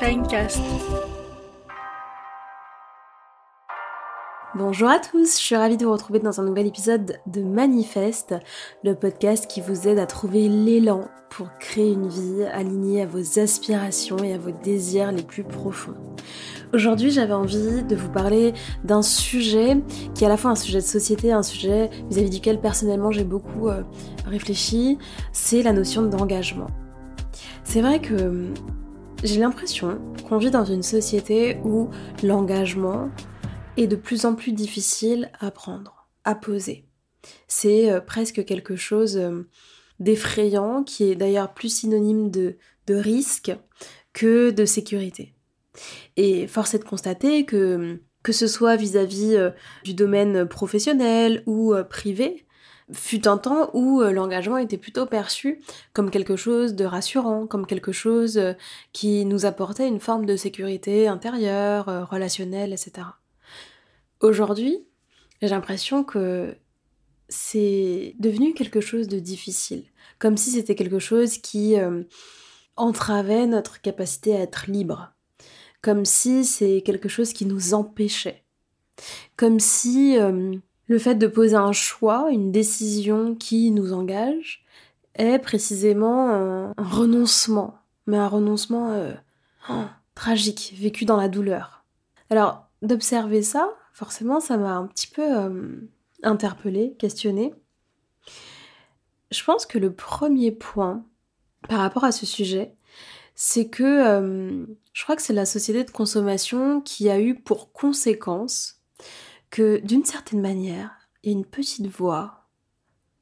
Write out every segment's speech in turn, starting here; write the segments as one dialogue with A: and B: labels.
A: Shinecast.
B: Bonjour à tous, je suis ravie de vous retrouver dans un nouvel épisode de Manifeste, le podcast qui vous aide à trouver l'élan pour créer une vie alignée à vos aspirations et à vos désirs les plus profonds. Aujourd'hui, j'avais envie de vous parler d'un sujet qui est à la fois un sujet de société, un sujet vis-à-vis duquel personnellement j'ai beaucoup euh, réfléchi, c'est la notion d'engagement. C'est vrai que j'ai l'impression qu'on vit dans une société où l'engagement, est de plus en plus difficile à prendre, à poser. C'est euh, presque quelque chose euh, d'effrayant qui est d'ailleurs plus synonyme de, risque que de sécurité. Et force est de constater que que ce soit vis-à-vis euh, du domaine professionnel ou privé, fut un temps où l'engagement était plutôt perçu comme quelque chose de rassurant, comme quelque chose qui nous apportait une forme de sécurité intérieure, relationnelle, etc. Aujourd'hui, j'ai l'impression que c'est devenu quelque chose de difficile, comme si c'était quelque chose qui euh, entravait notre capacité à être libre, comme si c'est quelque chose qui nous empêchait, comme si euh, le fait de poser un choix, une décision qui nous engage, est précisément un, renoncement, mais un renoncement euh, oh, tragique, vécu dans la douleur. Alors, d'observer ça, forcément, ça m'a un petit peu euh, interpellée, questionnée. Je pense que le premier point par rapport à ce sujet, c'est que euh, je crois que c'est la société de consommation qui a eu pour conséquence que d'une certaine manière, il y a une petite voix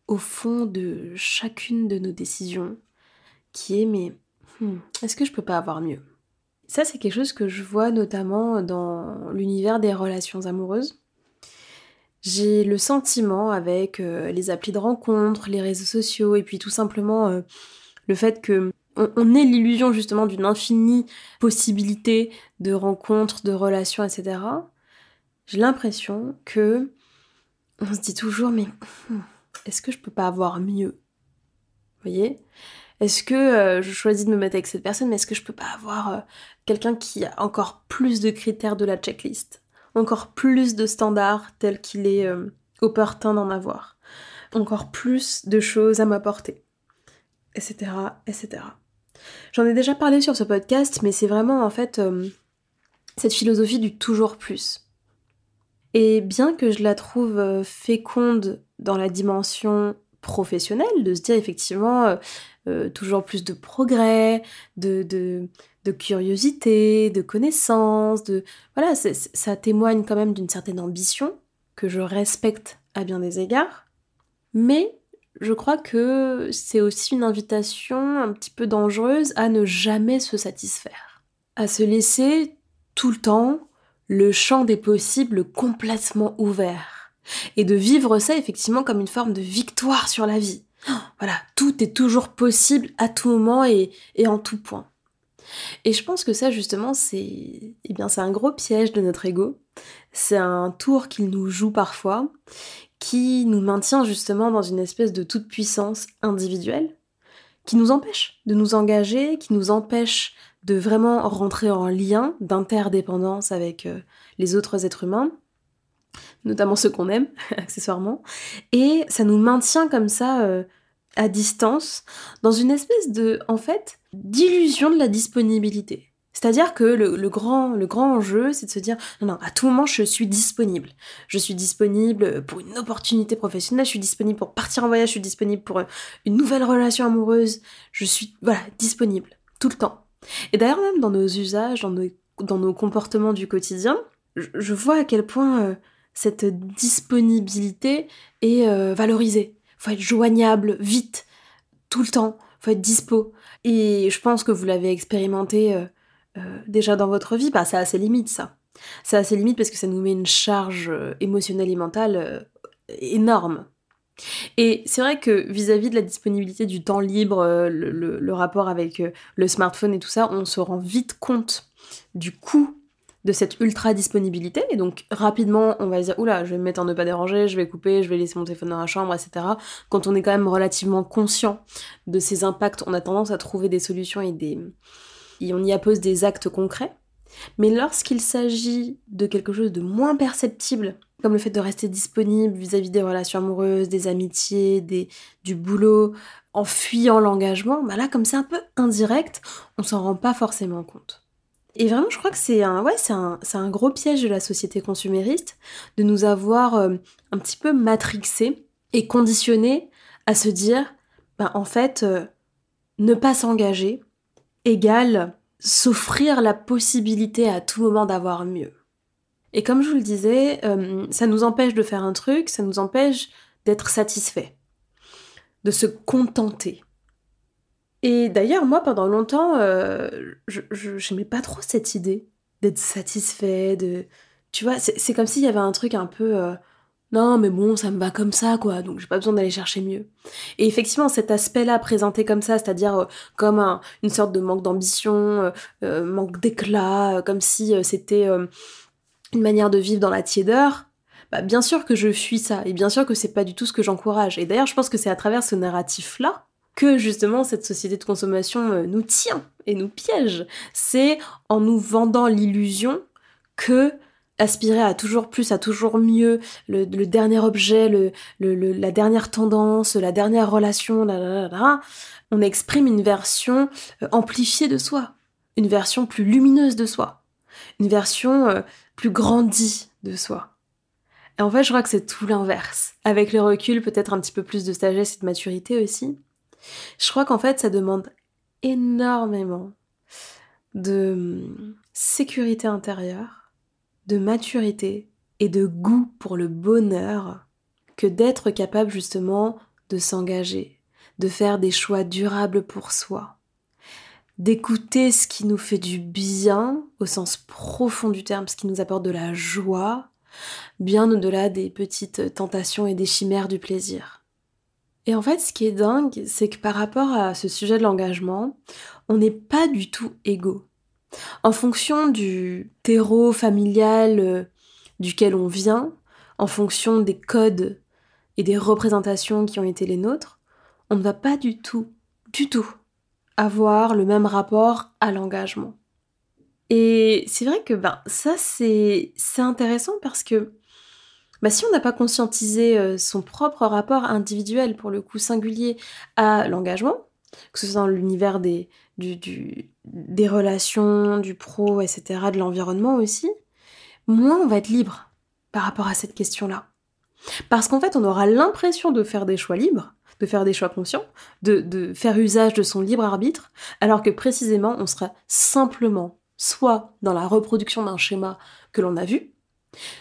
B: au fond de chacune de nos décisions qui est mais hmm, est-ce que je peux pas avoir mieux? Ça, c'est quelque chose que je vois notamment dans l'univers des relations amoureuses. J'ai le sentiment avec euh, les applis de rencontres, les réseaux sociaux, et puis tout simplement euh, le fait que on, ait l'illusion justement d'une infinie possibilité de rencontres, de relations, etc. J'ai l'impression que on se dit toujours mais hmm, est-ce que je peux pas avoir mieux? Vous voyez? Est-ce que euh, je choisis de me mettre avec cette personne, mais est-ce que je peux pas avoir euh, quelqu'un qui a encore plus de critères de la checklist? Encore plus de standards tels qu'il est euh, opportun d'en avoir? Encore plus de choses à m'apporter? Etc. etc. J'en ai déjà parlé sur ce podcast, mais c'est vraiment en fait cette philosophie du toujours plus. Et bien que je la trouve féconde dans la dimension professionnelle, de se dire effectivement, euh, toujours plus de progrès, de, de, curiosité, de connaissances, de voilà, ça témoigne quand même d'une certaine ambition que je respecte à bien des égards, mais je crois que c'est aussi une invitation un petit peu dangereuse à ne jamais se satisfaire, à se laisser tout le temps le champ des possibles complètement ouvert, et de vivre ça effectivement comme une forme de victoire sur la vie. Voilà, tout est toujours possible à tout moment et, en tout point. Et je pense que ça, justement, c'est eh bien, c'est un gros piège de notre ego. C'est un tour qu'il nous joue parfois, qui nous maintient justement dans une espèce de toute puissance individuelle, qui nous empêche de nous engager, qui nous empêche de vraiment rentrer en lien d'interdépendance avec euh, les autres êtres humains, notamment ceux qu'on aime, accessoirement. Et ça nous maintient comme ça euh, à distance, dans une espèce de, en fait, d'illusion de la disponibilité. C'est-à-dire que le, grand, le grand enjeu, c'est de se dire, non, non, à tout moment, je suis disponible. Je suis disponible pour une opportunité professionnelle, je suis disponible pour partir en voyage, je suis disponible pour une nouvelle relation amoureuse, je suis, voilà, disponible, tout le temps. Et d'ailleurs, même dans nos usages, dans nos, dans nos comportements du quotidien, je, vois à quel point euh, cette disponibilité est euh, valorisée faut être joignable vite, tout le temps, faut être dispo. Et je pense que vous l'avez expérimenté euh, euh, déjà dans votre vie, bah, ça a ses limites ça. Ça a ses limites parce que ça nous met une charge émotionnelle et mentale énorme. Et c'est vrai que vis-à-vis de la disponibilité du temps libre, le rapport avec le smartphone et tout ça, on se rend vite compte du coût de cette ultra disponibilité. Et donc rapidement, on va dire, oula, je vais me mettre en ne pas déranger, je vais couper, je vais laisser mon téléphone dans la chambre, etc. Quand on est quand même relativement conscient de ces impacts, on a tendance à trouver des solutions et des, et on y appose des actes concrets. Mais lorsqu'il s'agit de quelque chose de moins perceptible, comme le fait de rester disponible vis-à-vis des relations amoureuses, des amitiés, du boulot, en fuyant l'engagement, bah là, comme c'est un peu indirect, on s'en rend pas forcément compte. Et vraiment, je crois que c'est un, gros piège de la société consumériste de nous avoir euh, un petit peu matrixés et conditionnés à se dire, bah, en fait, euh, ne pas s'engager égale s'offrir la possibilité à tout moment d'avoir mieux. Et comme je vous le disais, euh, ça nous empêche de faire un truc, ça nous empêche d'être satisfait, de se contenter. Et d'ailleurs, moi, pendant longtemps, euh, je n'aimais pas trop cette idée d'être satisfait, de... Tu vois, c'est comme s'il y avait un truc un peu... Euh, non, mais bon, ça me va comme ça, quoi, donc j'ai pas besoin d'aller chercher mieux. Et effectivement, cet aspect-là présenté comme ça, c'est-à-dire euh, comme une sorte de manque d'ambition, manque d'éclat, comme si c'était une manière de vivre dans la tiédeur, bah, bien sûr que je fuis ça, et bien sûr que c'est pas du tout ce que j'encourage. Et d'ailleurs, je pense que c'est à travers ce narratif-là que justement cette société de consommation euh, nous tient et nous piège. C'est en nous vendant l'illusion que aspirer à toujours plus, à toujours mieux, le, dernier objet, le, la dernière tendance, la dernière relation, on exprime une version euh, amplifiée de soi, une version plus lumineuse de soi, une version euh, plus grandie de soi. Et en fait, je crois que c'est tout l'inverse. Avec le recul, peut-être un petit peu plus de sagesse et de maturité aussi. Je crois qu'en fait, ça demande énormément de hum, sécurité intérieure, de maturité et de goût pour le bonheur que d'être capable justement de s'engager, de faire des choix durables pour soi, d'écouter ce qui nous fait du bien au sens profond du terme, ce qui nous apporte de la joie, bien au-delà des petites tentations et des chimères du plaisir. Et en fait, ce qui est dingue, c'est que par rapport à ce sujet de l'engagement, on n'est pas du tout égaux. En fonction du terreau familial euh, duquel on vient, en fonction des codes et des représentations qui ont été les nôtres, on ne va pas du tout, du tout, avoir le même rapport à l'engagement. Et c'est vrai que ben, ça, c'est intéressant parce que bah, si on n'a pas conscientisé euh, son propre rapport individuel, pour le coup singulier, à l'engagement, que ce soit dans l'univers des, des relations, du pro, etc., de l'environnement aussi, moins on va être libre par rapport à cette question-là. Parce qu'en fait, on aura l'impression de faire des choix libres, de faire des choix conscients, de, faire usage de son libre arbitre, alors que précisément, on sera simplement soit dans la reproduction d'un schéma que l'on a vu,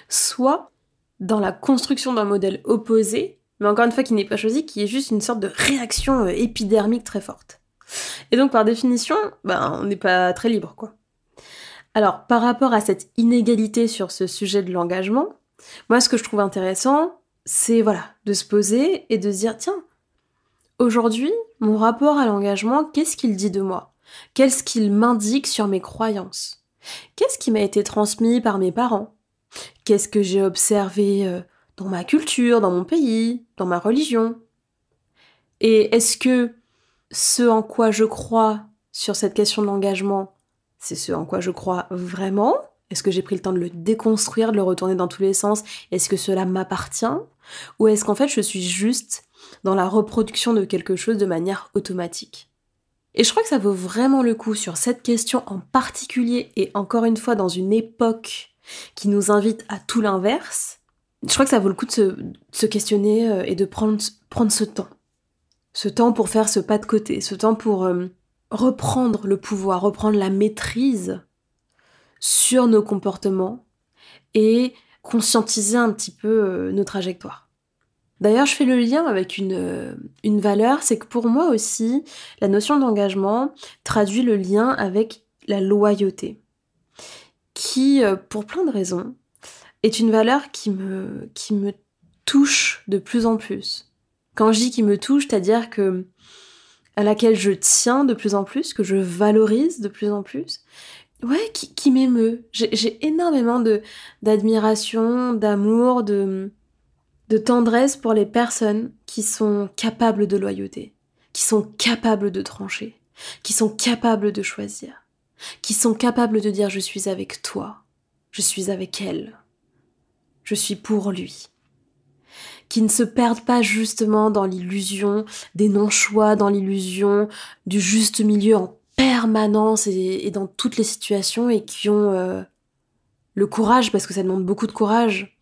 B: soit dans la construction d'un modèle opposé, mais encore une fois qui n'est pas choisi, qui est juste une sorte de réaction euh, épidermique très forte. Et donc par définition, ben, on n'est pas très libre, quoi. Alors par rapport à cette inégalité sur ce sujet de l'engagement, moi ce que je trouve intéressant, c'est voilà, de se poser et de se dire tiens, aujourd'hui, mon rapport à l'engagement, qu'est-ce qu'il dit de moi? Qu'est-ce qu'il m'indique sur mes croyances? Qu'est-ce qui m'a été transmis par mes parents? Qu'est-ce que j'ai observé euh, dans ma culture, dans mon pays, dans ma religion? Et est-ce que ce en quoi je crois sur cette question de l'engagement, c'est ce en quoi je crois vraiment? Est-ce que j'ai pris le temps de le déconstruire, de le retourner dans tous les sens? Est-ce que cela m'appartient? Ou est-ce qu'en fait je suis juste dans la reproduction de quelque chose de manière automatique et je crois que ça vaut vraiment le coup sur cette question en particulier et encore une fois dans une époque qui nous invite à tout l'inverse, je crois que ça vaut le coup de se, questionner euh, et de prendre, prendre ce temps. Ce temps pour faire ce pas de côté, ce temps pour euh, reprendre le pouvoir, reprendre la maîtrise sur nos comportements et conscientiser un petit peu euh, nos trajectoires. D'ailleurs, je fais le lien avec une, une valeur, c'est que pour moi aussi, la notion d'engagement traduit le lien avec la loyauté qui, euh, pour plein de raisons, est une valeur qui me, touche de plus en plus. Quand je dis qui me touche, c'est-à-dire que à laquelle je tiens de plus en plus, que je valorise de plus en plus, ouais, qui, m'émeut. J'ai énormément d'admiration, d'amour, de, de tendresse pour les personnes qui sont capables de loyauté, qui sont capables de trancher, qui sont capables de choisir. qui sont capables de dire je suis avec toi, je suis avec elle, je suis pour lui, qui ne se perdent pas justement dans l'illusion des non-choix, dans l'illusion du juste milieu en permanence et, dans toutes les situations et qui ont euh, le courage, parce que ça demande beaucoup de courage,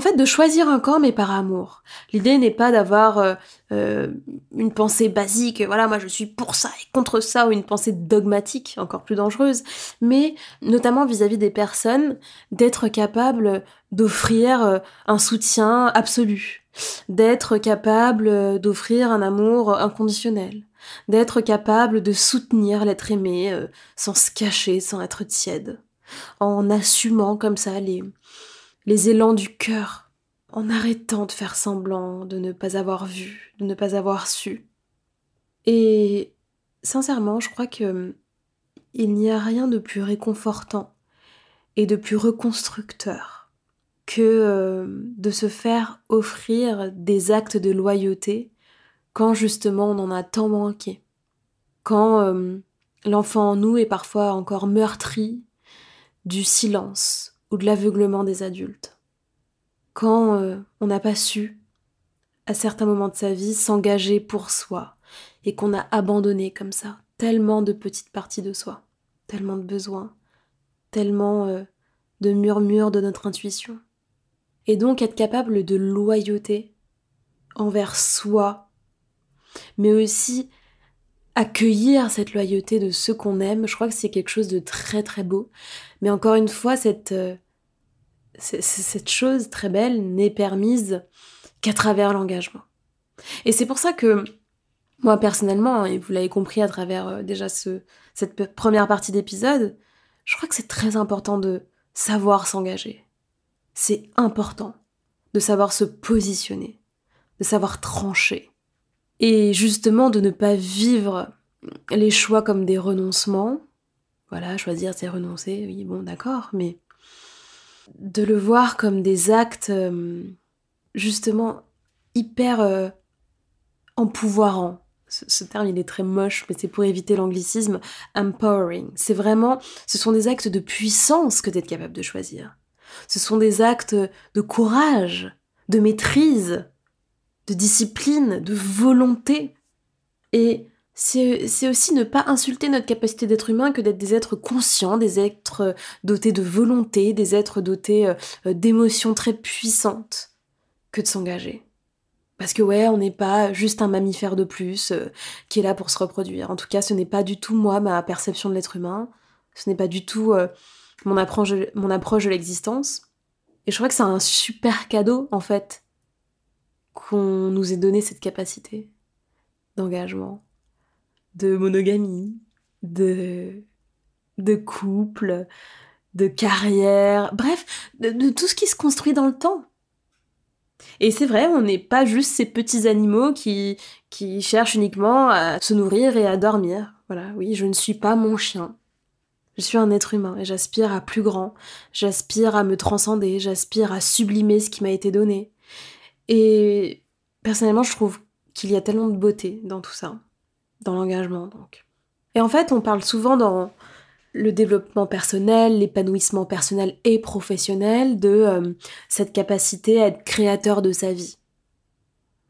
B: en fait, de choisir un camp, mais par amour. L'idée n'est pas d'avoir euh, euh, une pensée basique, voilà, moi je suis pour ça et contre ça, ou une pensée dogmatique, encore plus dangereuse, mais notamment vis-à-vis des personnes, d'être capable d'offrir euh, un soutien absolu, d'être capable d'offrir un amour inconditionnel, d'être capable de soutenir l'être aimé sans se cacher, sans être tiède, en assumant comme ça les les élans du cœur, en arrêtant de faire semblant de ne pas avoir vu, de ne pas avoir su. Et sincèrement, je crois que il n'y a rien de plus réconfortant et de plus reconstructeur que euh, de se faire offrir des actes de loyauté quand justement on en a tant manqué, quand euh, l'enfant en nous est parfois encore meurtri du silence ou de l'aveuglement des adultes. Quand euh, on n'a pas su, à certains moments de sa vie, s'engager pour soi, et qu'on a abandonné comme ça tellement de petites parties de soi, tellement de besoins, tellement euh, de murmures de notre intuition. Et donc être capable de loyauté envers soi, mais aussi accueillir cette loyauté de ceux qu'on aime, je crois que c'est quelque chose de très très beau. Mais encore une fois, cette, euh, cette chose très belle n'est permise qu'à travers l'engagement. Et c'est pour ça que moi personnellement, et vous l'avez compris à travers euh, déjà ce, cette première partie d'épisode, je crois que c'est très important de savoir s'engager. C'est important de savoir se positionner, de savoir trancher. Et justement de ne pas vivre les choix comme des renoncements. Voilà, choisir c'est renoncer, oui bon d'accord, mais de le voir comme des actes euh, justement hyper euh, empouvoirants. Ce, terme il est très moche, mais c'est pour éviter l'anglicisme. Empowering. C'est vraiment, ce sont des actes de puissance que d'être capable de choisir. Ce sont des actes de courage, de maîtrise, de discipline, de volonté. Et c'est aussi ne pas insulter notre capacité d'être humain que d'être des êtres conscients, des êtres euh, dotés de volonté, des êtres dotés euh, euh, d'émotions très puissantes, que de s'engager. Parce que ouais, on n'est pas juste un mammifère de plus qui est là pour se reproduire. En tout cas, ce n'est pas du tout moi, ma perception de l'être humain. Ce n'est pas du tout mon, approche, mon approche de l'existence. Et je crois que c'est un super cadeau, en fait, qu'on nous ait donné cette capacité d'engagement de monogamie, de, de couple, de carrière, bref, de, tout ce qui se construit dans le temps. Et c'est vrai, on n'est pas juste ces petits animaux qui, qui cherchent uniquement à se nourrir et à dormir. Voilà, oui, je ne suis pas mon chien. Je suis un être humain et j'aspire à plus grand, j'aspire à me transcender, j'aspire à sublimer ce qui m'a été donné. Et personnellement, je trouve qu'il y a tellement de beauté dans tout ça dans l'engagement donc. Et en fait, on parle souvent dans le développement personnel, l'épanouissement personnel et professionnel de euh, cette capacité à être créateur de sa vie.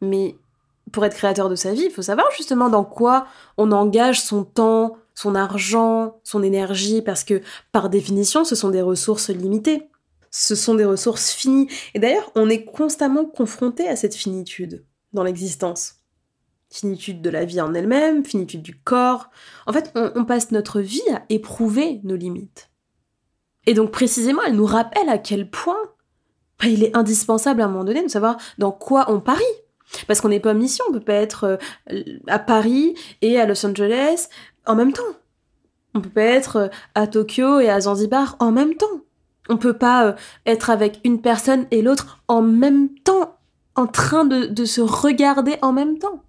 B: Mais pour être créateur de sa vie, il faut savoir justement dans quoi on engage son temps, son argent, son énergie, parce que par définition, ce sont des ressources limitées. Ce sont des ressources finies. Et d'ailleurs, on est constamment confronté à cette finitude dans l'existence finitude de la vie en elle-même, finitude du corps. En fait, on, passe notre vie à éprouver nos limites. Et donc précisément, elle nous rappelle à quel point bah, il est indispensable à un moment donné de savoir dans quoi on parie. Parce qu'on n'est pas mission, on peut pas être euh, à Paris et à Los Angeles en même temps. On peut pas être euh, à Tokyo et à Zanzibar en même temps. On peut pas euh, être avec une personne et l'autre en même temps, en train de se regarder en même temps.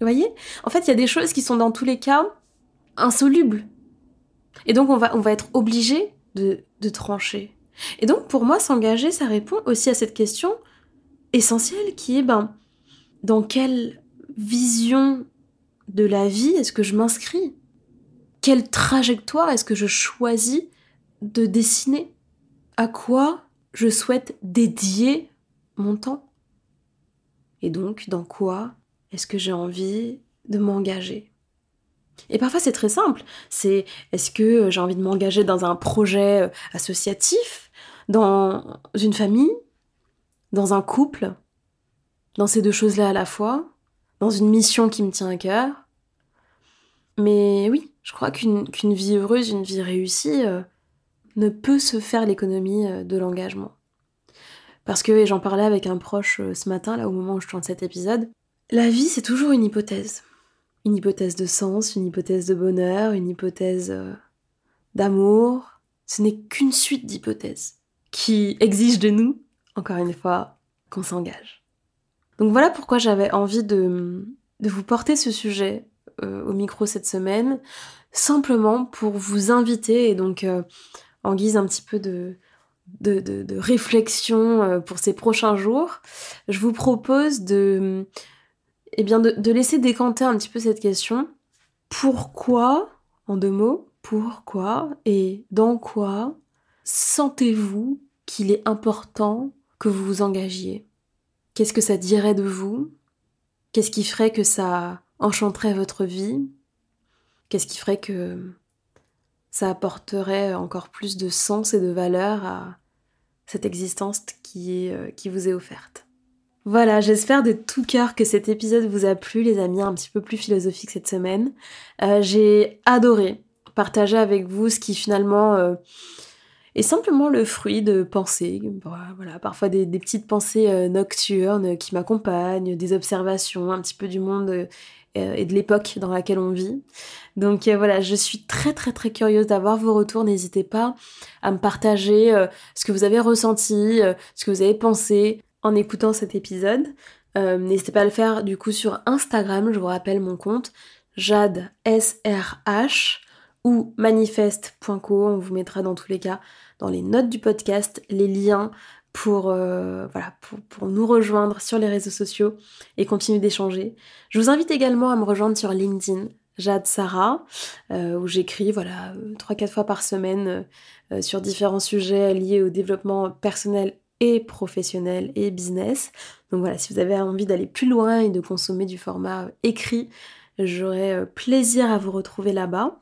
B: Vous voyez? En fait, il y a des choses qui sont dans tous les cas insolubles. Et donc, on va, être obligé de, de trancher. Et donc, pour moi, s'engager, ça répond aussi à cette question essentielle qui est, ben, dans quelle vision de la vie est-ce que je m'inscris? Quelle trajectoire est-ce que je choisis de dessiner? À quoi je souhaite dédier mon temps? Et donc, dans quoi est-ce que j'ai envie de m'engager? Et parfois c'est très simple. C'est est-ce que j'ai envie de m'engager dans un projet euh, associatif, dans une famille, dans un couple, dans ces deux choses-là à la fois, dans une mission qui me tient à cœur? Mais oui, je crois qu'une vie heureuse, une vie réussie, euh, ne peut se faire l'économie euh, de l'engagement. Parce que, j'en parlais avec un proche ce matin, là au moment où je tourne cet épisode, la vie, c'est toujours une hypothèse. Une hypothèse de sens, une hypothèse de bonheur, une hypothèse euh, d'amour. Ce n'est qu'une suite d'hypothèses qui exigent de nous, encore une fois, qu'on s'engage. Donc voilà pourquoi j'avais envie de, vous porter ce sujet euh, au micro cette semaine, simplement pour vous inviter, et donc euh, en guise un petit peu de, de réflexion pour ces prochains jours, je vous propose de eh bien de, laisser décanter un petit peu cette question. Pourquoi, en deux mots, pourquoi et dans quoi sentez-vous qu'il est important que vous vous engagiez? Qu'est-ce que ça dirait de vous? Qu'est-ce qui ferait que ça enchanterait votre vie? Qu'est-ce qui ferait que ça apporterait encore plus de sens et de valeur à cette existence qui, euh, qui vous est offerte? Voilà, j'espère de tout cœur que cet épisode vous a plu, les amis, un petit peu plus philosophique cette semaine. Euh, j'ai adoré partager avec vous ce qui finalement euh, est simplement le fruit de pensées, voilà, parfois des, petites pensées euh, nocturnes qui m'accompagnent, des observations un petit peu du monde et de l'époque dans laquelle on vit. Donc voilà, je suis très très très curieuse d'avoir vos retours. N'hésitez pas à me partager ce que vous avez ressenti, ce que vous avez pensé en écoutant cet épisode. Euh, n'hésitez pas à le faire du coup sur Instagram, je vous rappelle mon compte Jade SRH ou manifeste.co. On vous mettra dans tous les cas dans les notes du podcast les liens pour, euh, pour, nous rejoindre sur les réseaux sociaux et continuer d'échanger. Je vous invite également à me rejoindre sur LinkedIn, Jade Sarah, euh, où j'écris voilà, 3-4 fois par semaine sur différents sujets liés au développement personnel et professionnel et business. Donc voilà, si vous avez envie d'aller plus loin et de consommer du format écrit, j'aurai euh, plaisir à vous retrouver là-bas.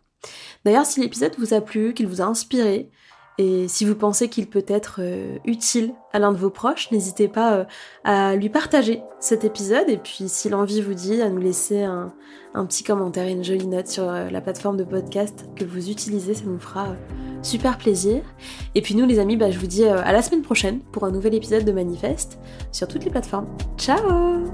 B: D'ailleurs, si l'épisode vous a plu, qu'il vous a inspiré, et si vous pensez qu'il peut être euh, utile à l'un de vos proches, n'hésitez pas euh, à lui partager cet épisode. Et puis, si l'envie vous dit, à nous laisser un, petit commentaire et une jolie note sur la plateforme de podcast que vous utilisez. Ça nous fera super plaisir. Et puis nous les amis, bah, je vous dis euh, à la semaine prochaine pour un nouvel épisode de Manifeste sur toutes les plateformes. Ciao